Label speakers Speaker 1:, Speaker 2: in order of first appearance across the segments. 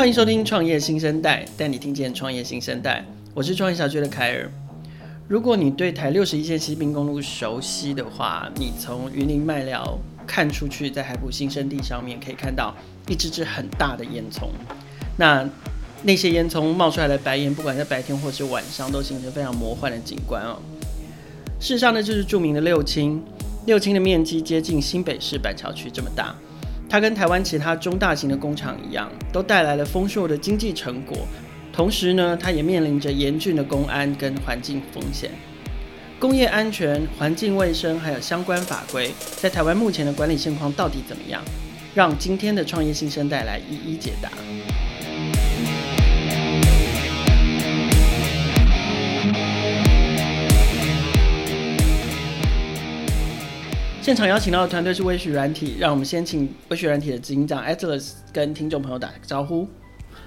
Speaker 1: 欢迎收听创业新生代，带你听见创业新生代。我是创业小区的凯尔。如果你对台六十一线西滨公路熟悉的话，你从云林麦寮看出去，在海埔新生地上面可以看到一只只很大的烟囱。那那些烟囱冒出来的白烟，不管在白天或是晚上，都形成非常魔幻的景观哦。事实上呢，就是著名的六轻。六轻的面积接近新北市板桥区这么大。它跟台湾其他中大型的工厂一样，都带来了丰硕的经济成果。同时呢，它也面临着严峻的公安跟环境风险。工业安全、环境卫生还有相关法规，在台湾目前的管理现况到底怎么样？让今天的创业新生带来一一解答。现场邀请到的团队是微许软体，让我们先请微许软体的执行长 Atlas 跟听众朋友打个招呼。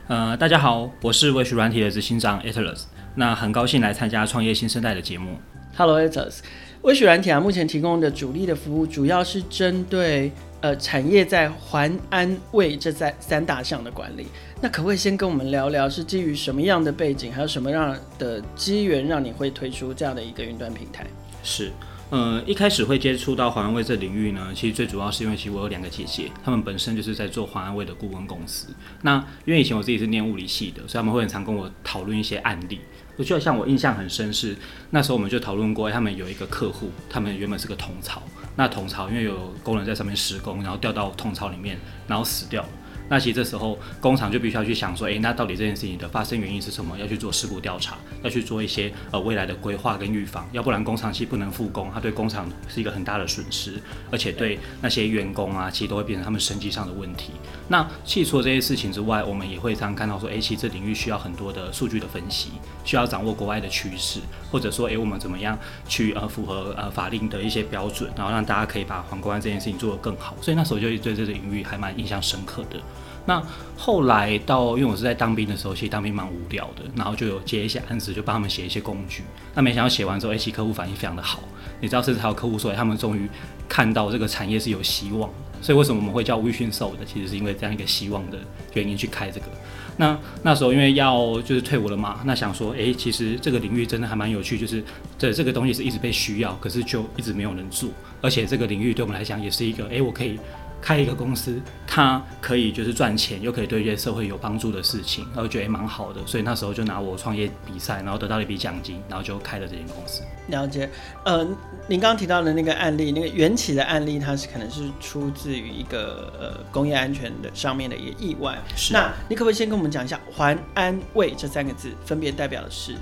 Speaker 2: 呃，大家好，我是微许软体的执行长 Atlas，那很高兴来参加创业新生代的节目。
Speaker 1: Hello Atlas，微许软体啊，目前提供的主力的服务主要是针对呃产业在环安卫这三三大项的管理。那可不可以先跟我们聊聊，是基于什么样的背景，还有什么样的机缘，让你会推出这样的一个云端平台？
Speaker 2: 是。呃，一开始会接触到环安卫这领域呢，其实最主要是因为其实我有两个姐姐，她们本身就是在做环安卫的顾问公司。那因为以前我自己是念物理系的，所以他们会很常跟我讨论一些案例。我就像我印象很深是，那时候我们就讨论过，他们有一个客户，他们原本是个桶槽，那桶槽因为有工人在上面施工，然后掉到桶槽里面，然后死掉了。那其实这时候工厂就必须要去想说，诶，那到底这件事情的发生原因是什么？要去做事故调查，要去做一些呃未来的规划跟预防，要不然工厂期不能复工，它对工厂是一个很大的损失，而且对那些员工啊，其实都会变成他们生计上的问题。那其实除了这些事情之外，我们也会常看到说，诶，其实这领域需要很多的数据的分析，需要掌握国外的趋势，或者说，诶，我们怎么样去呃符合呃法令的一些标准，然后让大家可以把皇冠这件事情做得更好。所以那时候就对这个领域还蛮印象深刻的。那后来到，因为我是在当兵的时候，其实当兵蛮无聊的，然后就有接一些案子，就帮他们写一些工具。那没想到写完之后，其实客户反应非常的好。你知道，甚至还有客户说，他们终于看到这个产业是有希望。所以为什么我们会叫 Vision Soft 的？其实是因为这样一个希望的原因去开这个。那那时候因为要就是退伍了嘛，那想说，诶，其实这个领域真的还蛮有趣，就是这这个东西是一直被需要，可是就一直没有人做，而且这个领域对我们来讲也是一个，诶，我可以。开一个公司，它可以就是赚钱，又可以对一些社会有帮助的事情，然后觉得也蛮好的，所以那时候就拿我创业比赛，然后得到了一笔奖金，然后就开了这间公司。
Speaker 1: 了解，呃，您刚刚提到的那个案例，那个缘起的案例，它是可能是出自于一个呃工业安全的上面的一个意外。是。那你可不可以先跟我们讲一下“环安卫”这三个字分别代表的是？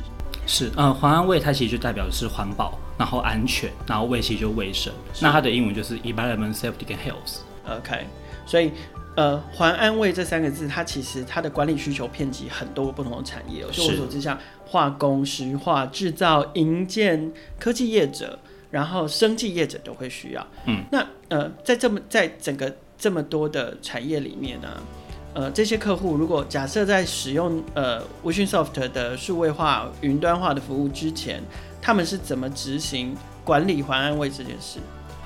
Speaker 2: 是，呃，环安卫它其实就代表的是环保，然后安全，然后卫其实就卫生。那它的英文就是 environment, safety and health。
Speaker 1: OK，所以呃，环安卫这三个字，它其实它的管理需求遍及很多不同的产业。就我所知，像化工、石化、制造、营建、科技业者，然后生技业者都会需要。嗯，那呃，在这么在整个这么多的产业里面呢，呃，这些客户如果假设在使用呃 Vision Soft 的数位化、云端化的服务之前，他们是怎么执行管理环安卫这件事？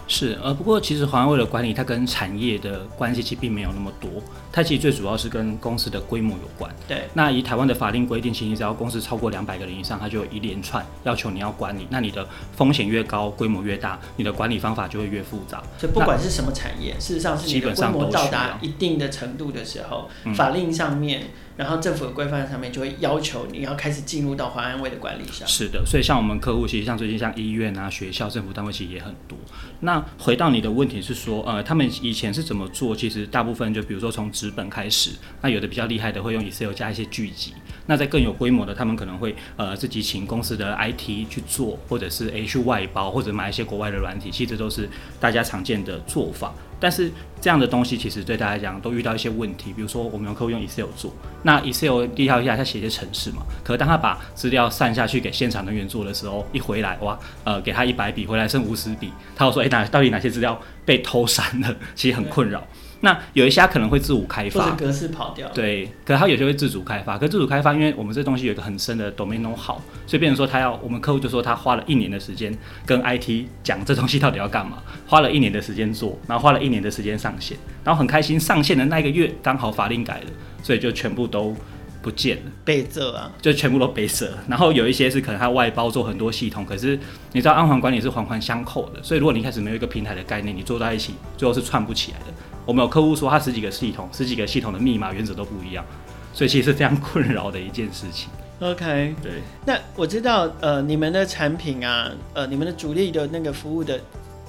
Speaker 2: 是，呃，不过其实环安卫的管理，它跟产业的关系其实并没有那么多，它其实最主要是跟公司的规模有关。对，那以台湾的法令规定，其实只要公司超过两百个人以上，它就有一连串要求你要管理。那你的风险越高，规模越大，你的管理方法就会越复杂。
Speaker 1: 就不管是什么产业，事实上是你的规模到达一定的程度的时候，法令上面。然后政府的规范上面就会要求你要开始进入到环安卫的管理上。
Speaker 2: 是的，所以像我们客户，其实像最近像医院啊、学校、政府单位其实也很多。那回到你的问题是说，呃，他们以前是怎么做？其实大部分就比如说从纸本开始，那有的比较厉害的会用 Excel 加一些聚集。那在更有规模的，他们可能会呃自己请公司的 IT 去做，或者是 H 外包，或者买一些国外的软体，其实都是大家常见的做法。但是这样的东西其实对大家讲都遇到一些问题，比如说我们有客户用 Excel 做，那 Excel 厉害一下，他写一些程式嘛，可是当他把资料散下去给现场人员做的时候，一回来哇，呃，给他一百笔，回来剩五十笔，他又说，哎，哪到底哪些资料被偷删了？其实很困扰。那有一些可能会自主开发，
Speaker 1: 或者格式跑掉。
Speaker 2: 对，可是他有些会自主开发。可是自主开发，因为我们这东西有一个很深的 domain know-how，所以变成说他要我们客户就说他花了一年的时间跟 IT 讲这东西到底要干嘛，花了一年的时间做，然后花了一年的时间上线，然后很开心上线的那一个月刚好法令改了，所以就全部都不见了，
Speaker 1: 被责啊，
Speaker 2: 就全部都被责。然后有一些是可能他外包做很多系统，可是你知道安环管理是环环相扣的，所以如果你一开始没有一个平台的概念，你做在一起，最后是串不起来的。我们有客户说他十几个系统，十几个系统的密码原则都不一样，所以其实是非常困扰的一件事情。
Speaker 1: OK，
Speaker 2: 对。
Speaker 1: 那我知道，呃，你们的产品啊，呃，你们的主力的那个服务的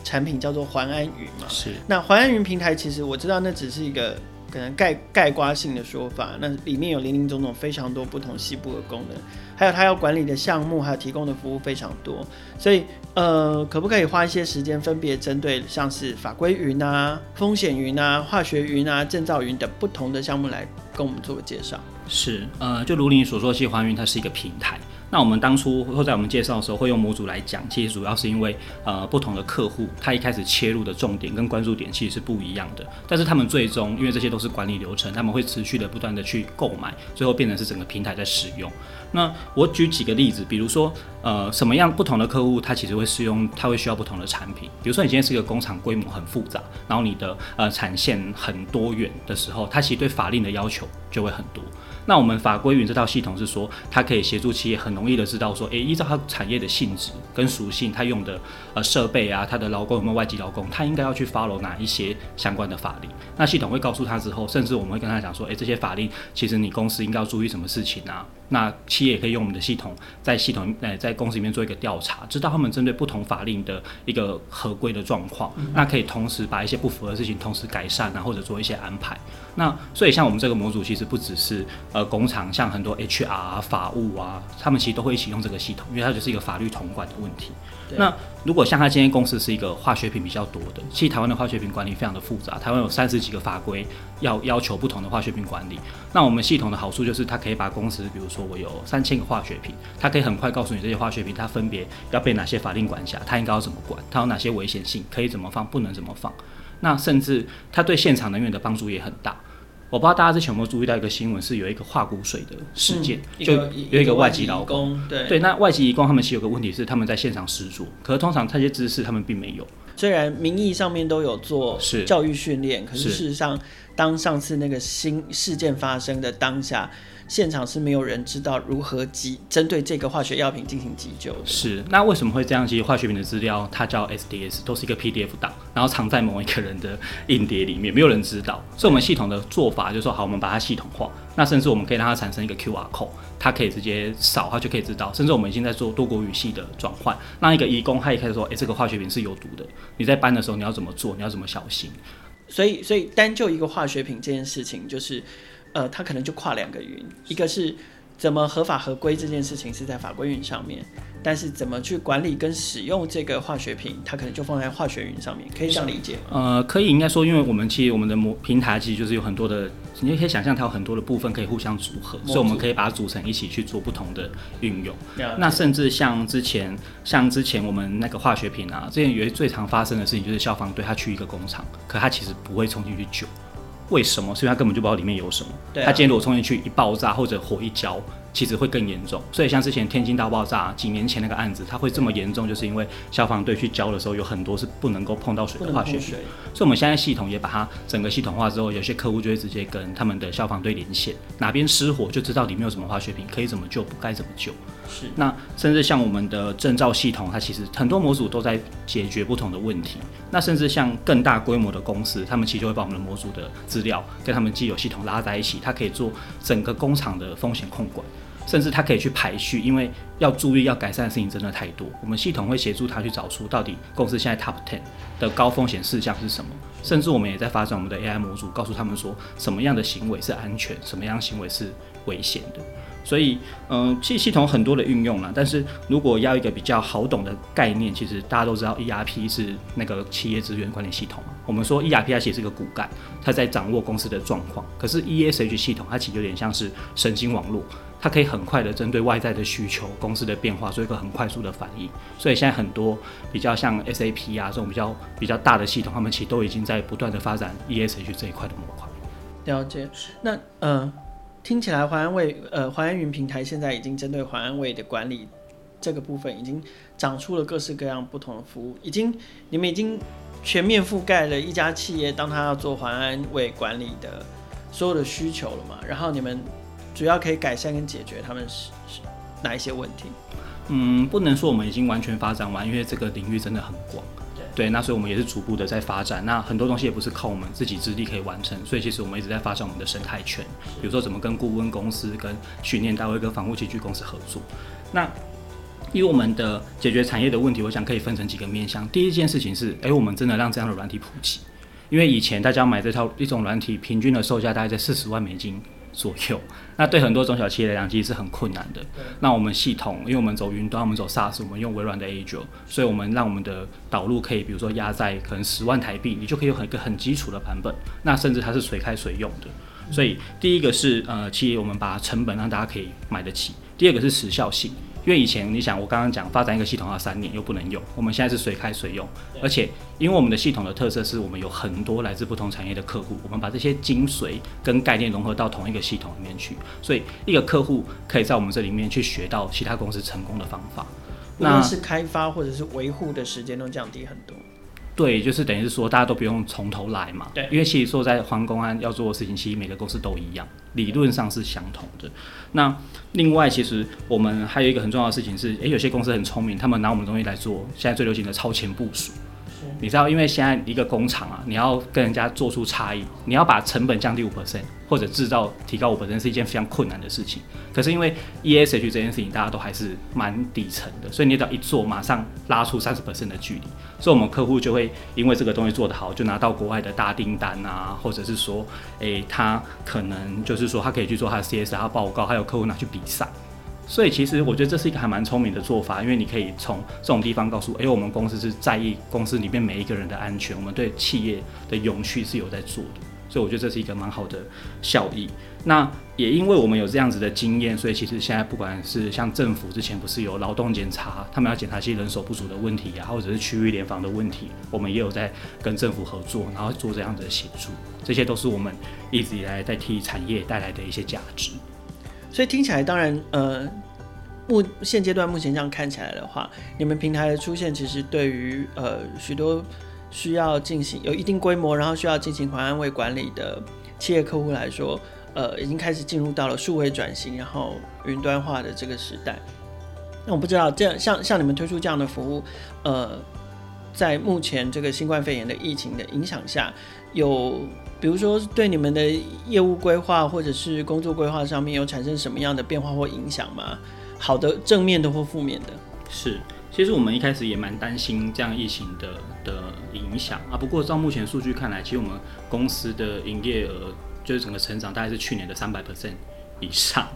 Speaker 1: 产品叫做环安云嘛？
Speaker 2: 是。
Speaker 1: 那环安云平台其实我知道，那只是一个。可能概概括性的说法，那里面有林林总总非常多不同细部的功能，还有它要管理的项目，还有提供的服务非常多，所以呃，可不可以花一些时间，分别针对像是法规云啊、风险云啊、化学云啊、证照云等不同的项目来跟我们做个介绍？
Speaker 2: 是，呃，就如你所说，其实环云它是一个平台。那我们当初或在我们介绍的时候，会用模组来讲，其实主要是因为呃不同的客户，他一开始切入的重点跟关注点其实是不一样的。但是他们最终，因为这些都是管理流程，他们会持续的不断的去购买，最后变成是整个平台在使用。那我举几个例子，比如说呃什么样不同的客户，他其实会使用，他会需要不同的产品。比如说你今天是一个工厂，规模很复杂，然后你的呃产线很多元的时候，它其实对法令的要求就会很多。那我们法规云这套系统是说，它可以协助企业很容易的知道说，诶，依照它产业的性质跟属性，它用的呃设备啊，它的劳工有没有外籍劳工，它应该要去 follow 哪一些相关的法令。那系统会告诉他之后，甚至我们会跟他讲说，诶，这些法令其实你公司应该要注意什么事情啊？那企业也可以用我们的系统，在系统呃在公司里面做一个调查，知道他们针对不同法令的一个合规的状况，那可以同时把一些不符合的事情同时改善啊，或者做一些安排。那所以像我们这个模组，其实不只是呃工厂，像很多 HR 啊、法务啊，他们其实都会一起用这个系统，因为它就是一个法律统管的问题。那如果像他今天公司是一个化学品比较多的，其实台湾的化学品管理非常的复杂，台湾有三十几个法规要要求不同的化学品管理。那我们系统的好处就是，它可以把公司，比如说我有三千个化学品，它可以很快告诉你这些化学品它分别要被哪些法令管辖，它应该要怎么管，它有哪些危险性，可以怎么放，不能怎么放。那甚至它对现场人员的帮助也很大。我不知道大家之前有没有注意到一个新闻，是有一个化骨水的事件，嗯、就有一个外籍劳工，对。对，那外籍移工他们其实有个问题是他们在现场施作，可是通常这些知识他们并没有。
Speaker 1: 虽然名义上面都有做教育训练，可是。事实上，当上次那个新事件发生的当下。现场是没有人知道如何急针对这个化学药品进行急救的。
Speaker 2: 是，那为什么会这样？其实化学品的资料它叫 SDS，都是一个 PDF 档，然后藏在某一个人的硬碟里面，没有人知道。所以我们系统的做法就是说，好，我们把它系统化。那甚至我们可以让它产生一个 QR code，它可以直接扫，它就可以知道。甚至我们已经在做多国语系的转换，让一个移工他一开始说，诶、欸，这个化学品是有毒的，你在搬的时候你要怎么做？你要怎么小心？
Speaker 1: 所以，所以单就一个化学品这件事情，就是。呃，它可能就跨两个云，一个是怎么合法合规这件事情是在法规云上面，但是怎么去管理跟使用这个化学品，它可能就放在化学云上面，可以这样理解吗？
Speaker 2: 呃，可以，应该说，因为我们其实我们的模平台其实就是有很多的，你也可以想象它有很多的部分可以互相组合，所以我们可以把它组成一起去做不同的运用。那甚至像之前，像之前我们那个化学品啊，之前有最常发生的事情就是消防队他去一个工厂，可他其实不会冲进去救。为什么？所以他根本就不知道里面有什么。对啊。他今天如果冲进去一爆炸或者火一浇，其实会更严重。所以像之前天津大爆炸几年前那个案子，它会这么严重，就是因为消防队去浇的时候有很多是不能够碰到水的化学品。所以我们现在系统也把它整个系统化之后，有些客户就会直接跟他们的消防队连线，哪边失火就知道里面有什么化学品，可以怎么救，不该怎么救。是。那甚至像我们的证照系统，它其实很多模组都在解决不同的问题。那甚至像更大规模的公司，他们其实就会把我们的模组的资料跟他们既有系统拉在一起，它可以做整个工厂的风险控管，甚至它可以去排序，因为要注意要改善的事情真的太多。我们系统会协助他去找出到底公司现在 top ten 的高风险事项是什么，甚至我们也在发展我们的 AI 模组，告诉他们说什么样的行为是安全，什么样行为是危险的。所以，嗯、呃，其实系统很多的运用啦，但是如果要一个比较好懂的概念，其实大家都知道 ERP 是那个企业资源管理系统。我们说 ERP 它其实是个骨干，它在掌握公司的状况。可是 ESH 系统它其实有点像是神经网络，它可以很快的针对外在的需求、公司的变化做一个很快速的反应。所以现在很多比较像 SAP 啊这种比较比较大的系统，他们其实都已经在不断的发展 ESH 这一块的模块。
Speaker 1: 了解。那呃，听起来淮安卫呃淮安云平台现在已经针对淮安卫的管理这个部分，已经长出了各式各样不同的服务，已经你们已经。全面覆盖了一家企业，当他要做淮安卫管理的所有的需求了嘛？然后你们主要可以改善跟解决他们是是哪一些问题？
Speaker 2: 嗯，不能说我们已经完全发展完，因为这个领域真的很广。对，那所以我们也是逐步的在发展。那很多东西也不是靠我们自己之力可以完成，所以其实我们一直在发展我们的生态圈，比如说怎么跟顾问公司、跟训练单位、跟防护器具公司合作。那因为我们的解决产业的问题，我想可以分成几个面向。第一件事情是，诶、我们真的让这样的软体普及。因为以前大家买这套一种软体，平均的售价大概在四十万美金左右，那对很多中小企业来讲，其实是很困难的。那我们系统，因为我们走云端，我们走 SaaS，我们用微软的 Azure，所以我们让我们的导入可以，比如说压在可能十万台币，你就可以有一个很基础的版本。那甚至它是随开随用的。所以第一个是呃，企业我们把成本让大家可以买得起。第二个是时效性。因为以前你想，我刚刚讲发展一个系统要三年又不能用，我们现在是随开随用，而且因为我们的系统的特色是我们有很多来自不同产业的客户，我们把这些精髓跟概念融合到同一个系统里面去，所以一个客户可以在我们这里面去学到其他公司成功的方法，
Speaker 1: 那是开发或者是维护的时间都降低很多。
Speaker 2: 对，就是等于是说，大家都不用从头来嘛。
Speaker 1: 对，
Speaker 2: 因为其实说在黄公安要做的事情，其实每个公司都一样，理论上是相同的。那另外，其实我们还有一个很重要的事情是，诶，有些公司很聪明，他们拿我们的东西来做，现在最流行的超前部署。你知道，因为现在一个工厂啊，你要跟人家做出差异，你要把成本降低五 percent，或者制造提高我本身是一件非常困难的事情。可是因为 ESH 这件事情，大家都还是蛮底层的，所以你只要一做，马上拉出三十百分的距离。所以我们客户就会因为这个东西做得好，就拿到国外的大订单啊，或者是说，诶、他可能就是说他可以去做他的 CSR 报告，还有客户拿去比赛。所以其实我觉得这是一个还蛮聪明的做法，因为你可以从这种地方告诉，哎，我们公司是在意公司里面每一个人的安全，我们对企业的永续是有在做的。所以我觉得这是一个蛮好的效益。那也因为我们有这样子的经验，所以其实现在不管是像政府之前不是有劳动检查，他们要检查一些人手不足的问题啊，或者是区域联防的问题，我们也有在跟政府合作，然后做这样子的协助。这些都是我们一直以来在替产业带来的一些价值。
Speaker 1: 所以听起来，当然，呃，目现阶段目前这样看起来的话，你们平台的出现，其实对于呃许多需要进行有一定规模，然后需要进行环安卫管理的企业客户来说，呃，已经开始进入到了数位转型，然后云端化的这个时代。那我不知道，这样像像你们推出这样的服务，呃，在目前这个新冠肺炎的疫情的影响下，有。比如说，对你们的业务规划或者是工作规划上面有产生什么样的变化或影响吗？好的、正面的或负面的？
Speaker 2: 是，其实我们一开始也蛮担心这样疫情的的影响啊。不过照目前数据看来，其实我们公司的营业额就是整个成长大概是去年的三百 percent 以上。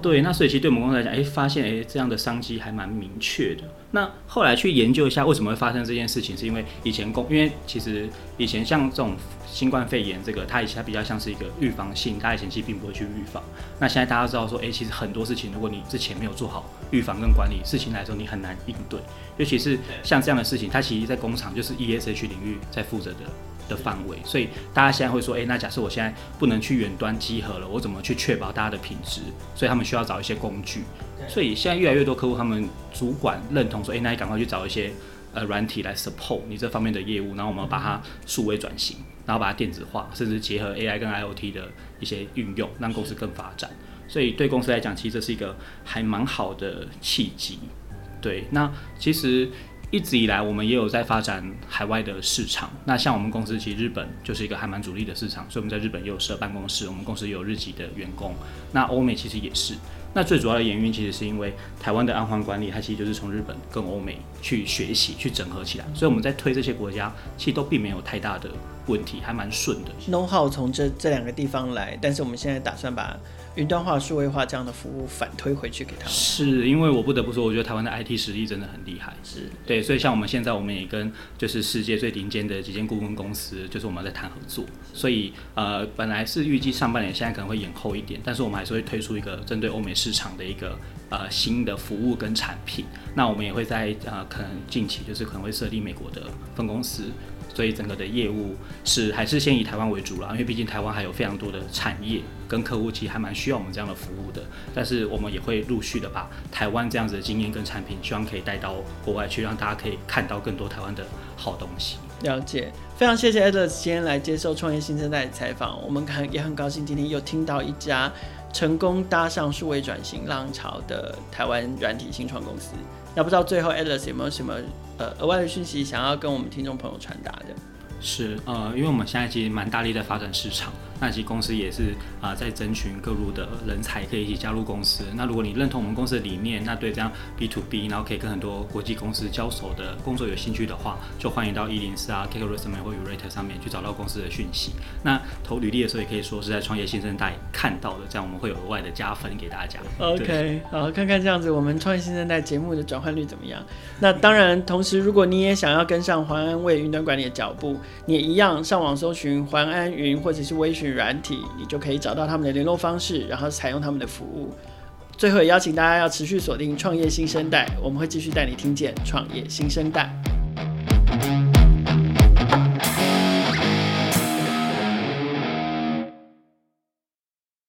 Speaker 2: 对，那所以其实对我们公司来讲，哎、欸，发现哎、欸、这样的商机还蛮明确的。那后来去研究一下为什么会发生这件事情，是因为以前公，因为其实以前像这种新冠肺炎这个，它以前它比较像是一个预防性，大家以前其实并不会去预防。那现在大家知道说，哎、欸，其实很多事情，如果你之前没有做好预防跟管理，事情来说你很难应对。尤其是像这样的事情，它其实在工厂就是 ESH 领域在负责的。的范围，所以大家现在会说，诶、欸，那假设我现在不能去远端集合了，我怎么去确保大家的品质？所以他们需要找一些工具。所以现在越来越多客户，他们主管认同说，诶、欸，那你赶快去找一些呃软体来 support 你这方面的业务，然后我们把它数位转型，然后把它电子化，甚至结合 AI 跟 IoT 的一些运用，让公司更发展。所以对公司来讲，其实这是一个还蛮好的契机。对，那其实。一直以来，我们也有在发展海外的市场。那像我们公司，其实日本就是一个还蛮主力的市场，所以我们在日本也有设办公室。我们公司也有日籍的员工。那欧美其实也是。那最主要的原因其实是因为台湾的安环管理，它其实就是从日本跟欧美去学习、去整合起来，所以我们在推这些国家，其实都并没有太大的问题，还蛮顺的。
Speaker 1: know-how 从这这两个地方来，但是我们现在打算把云端化、数位化这样的服务反推回去给他们。
Speaker 2: 是因为我不得不说，我觉得台湾的 IT 实力真的很厉害。
Speaker 1: 是
Speaker 2: 对，所以像我们现在，我们也跟就是世界最顶尖的几间顾问公司，就是我们在谈合作。所以呃，本来是预计上半年，现在可能会延后一点，但是我们还是会推出一个针对欧美市市场的一个呃新的服务跟产品。那我们也会在呃可能近期就是可能会设立美国的分公司。所以整个的业务是还是先以台湾为主了，因为毕竟台湾还有非常多的产业跟客户，其实还蛮需要我们这样的服务的。但是我们也会陆续的把台湾这样子的经验跟产品，希望可以带到国外去，让大家可以看到更多台湾的好东西。
Speaker 1: 了解，非常谢谢 Atlas 今天来接受创业新生代采访，我们很也很高兴今天又听到一家成功搭上数位转型浪潮的台湾软体新创公司。那不知道最后 Alice 有没有什么呃额外的讯息想要跟我们听众朋友传达的？
Speaker 2: 是呃，因为我们现在其实蛮大力的发展市场。那其实公司也是啊、呃，在征询各路的人才，可以一起加入公司。那如果你认同我们公司的理念，那对这样 B to B，然后可以跟很多国际公司交手的工作有兴趣的话，就欢迎到一零四啊、kicker 上面或 Yourate 上面去找到公司的讯息。那投履历的时候，也可以说是在创业新生代看到的，这样我们会有额外的加分给大家。
Speaker 1: OK，好，看看这样子我们创业新生代节目的转换率怎么样？那当然，同时如果你也想要跟上环安卫云端管理的脚步，你也一样上网搜寻环安云或者是微讯软体，你就可以找到他们的联络方式，然后采用他们的服务。最后也邀请大家要持续锁定创业新生代，我们会继续带你听见创业新生代。